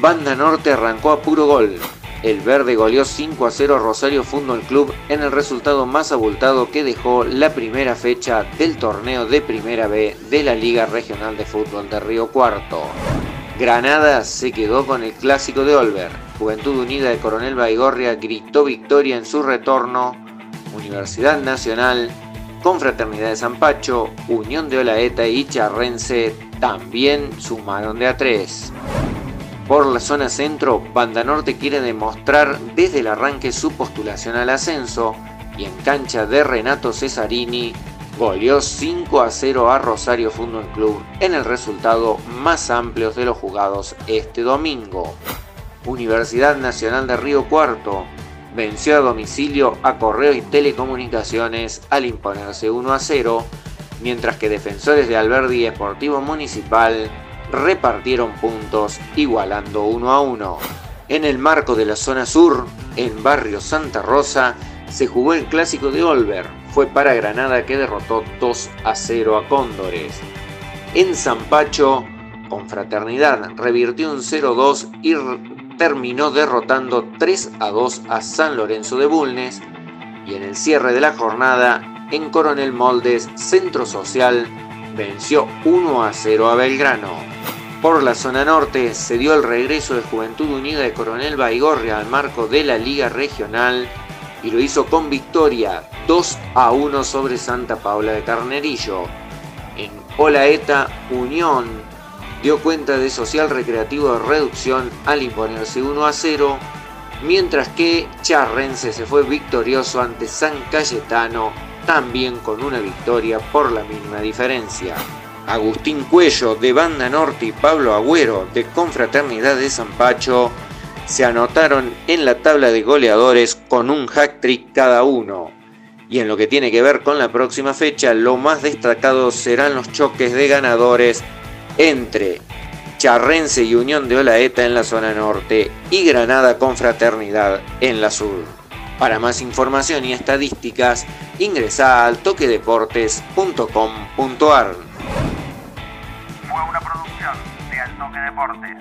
Banda Norte arrancó a puro gol. El verde goleó 5 a 0 a Rosario Fútbol Club en el resultado más abultado que dejó la primera fecha del torneo de Primera B de la Liga Regional de Fútbol de Río Cuarto. Granada se quedó con el clásico de Olver. Juventud Unida de Coronel Baigorria gritó victoria en su retorno. Universidad Nacional, Confraternidad de San Pacho, Unión de Olaeta y Charrense también sumaron de a 3. Por la zona centro, Banda Norte quiere demostrar desde el arranque su postulación al ascenso y en cancha de Renato Cesarini goleó 5 a 0 a Rosario Fútbol Club en el resultado más amplio de los jugados este domingo. Universidad Nacional de Río Cuarto venció a domicilio a Correo y Telecomunicaciones al imponerse 1 a 0, mientras que defensores de Alberdi y Esportivo Municipal repartieron puntos igualando uno a uno. En el marco de la zona sur, en barrio Santa Rosa, se jugó el clásico de Olver. Fue para Granada que derrotó 2 a 0 a Cóndores. En San Pacho, Confraternidad revirtió un 0-2 y terminó derrotando 3 a 2 a San Lorenzo de Bulnes. Y en el cierre de la jornada, en Coronel Moldes, Centro Social venció 1 a 0 a Belgrano. Por la zona norte se dio el regreso de Juventud Unida de Coronel Baigorria al marco de la Liga Regional y lo hizo con victoria 2 a 1 sobre Santa Paula de Carnerillo. En Olaeta, Unión dio cuenta de Social Recreativo de Reducción al imponerse 1 a 0, mientras que Charrense se fue victorioso ante San Cayetano también con una victoria por la misma diferencia. Agustín Cuello de Banda Norte y Pablo Agüero de Confraternidad de San Pacho se anotaron en la tabla de goleadores con un hack-trick cada uno. Y en lo que tiene que ver con la próxima fecha, lo más destacado serán los choques de ganadores entre Charrense y Unión de Olaeta en la zona norte y Granada Confraternidad en la sur. Para más información y estadísticas, ingresa al toquedeportes.com.ar. Fue una producción de Al Toque Deportes.